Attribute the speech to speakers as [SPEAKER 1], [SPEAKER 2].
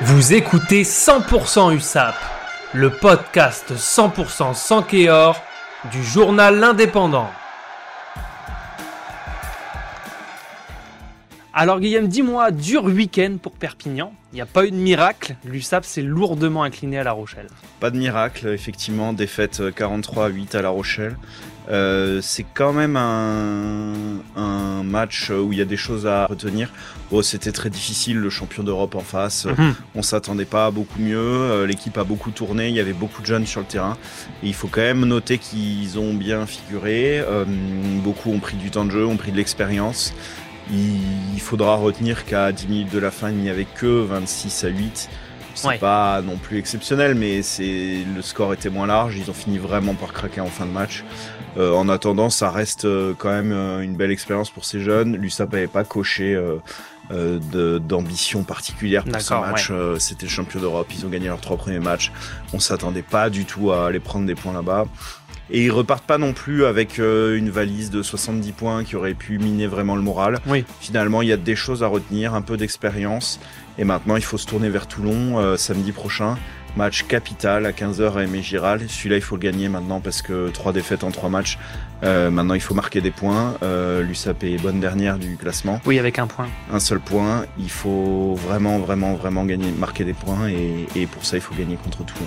[SPEAKER 1] Vous écoutez 100% USAP, le podcast 100% sans Kéor du journal L'Indépendant. Alors Guillaume, dis-moi, dur week-end pour Perpignan. Il n'y a pas eu de miracle. L'USAP s'est lourdement incliné à La Rochelle.
[SPEAKER 2] Pas de miracle, effectivement. Défaite 43 à 8 à La Rochelle. Euh, c'est quand même un, un, match où il y a des choses à retenir. Bon, c'était très difficile, le champion d'Europe en face.
[SPEAKER 1] Mhm.
[SPEAKER 2] On s'attendait pas à beaucoup mieux. Euh, L'équipe a beaucoup tourné. Il y avait beaucoup de jeunes sur le terrain. Et il faut quand même noter qu'ils ont bien figuré. Euh, beaucoup ont pris du temps de jeu, ont pris de l'expérience. Il faudra retenir qu'à 10 minutes de la fin, il n'y avait que 26 à 8. C'est
[SPEAKER 1] Ouais.
[SPEAKER 2] pas non plus exceptionnel, mais c'est le score était moins large. Ils ont fini vraiment par craquer en fin de match. Euh, en attendant, ça reste euh, quand même euh, une belle expérience pour ces jeunes. L'USAP n'avait pas coché euh, euh, d'ambition particulière pour ce match. Euh, C'était le champion d'Europe. Ils ont gagné leurs trois premiers matchs. On s'attendait pas du tout à aller prendre des points là-bas. Et ils repartent pas non plus avec euh, une valise de 70 points qui aurait pu miner vraiment le moral.
[SPEAKER 1] Oui.
[SPEAKER 2] Finalement, il y a des choses à retenir, un peu d'expérience. Et maintenant, il faut se tourner vers Toulon euh, samedi prochain. Match capital à 15h à Aimé Giral. Celui-là, il faut le gagner maintenant parce que trois défaites en trois matchs. Euh, maintenant, il faut marquer des points. Euh, L'USAP est bonne dernière du classement.
[SPEAKER 1] Oui, avec un point.
[SPEAKER 2] Un seul point. Il faut vraiment, vraiment, vraiment gagner, marquer des points. Et, et pour ça, il faut gagner contre Toulon.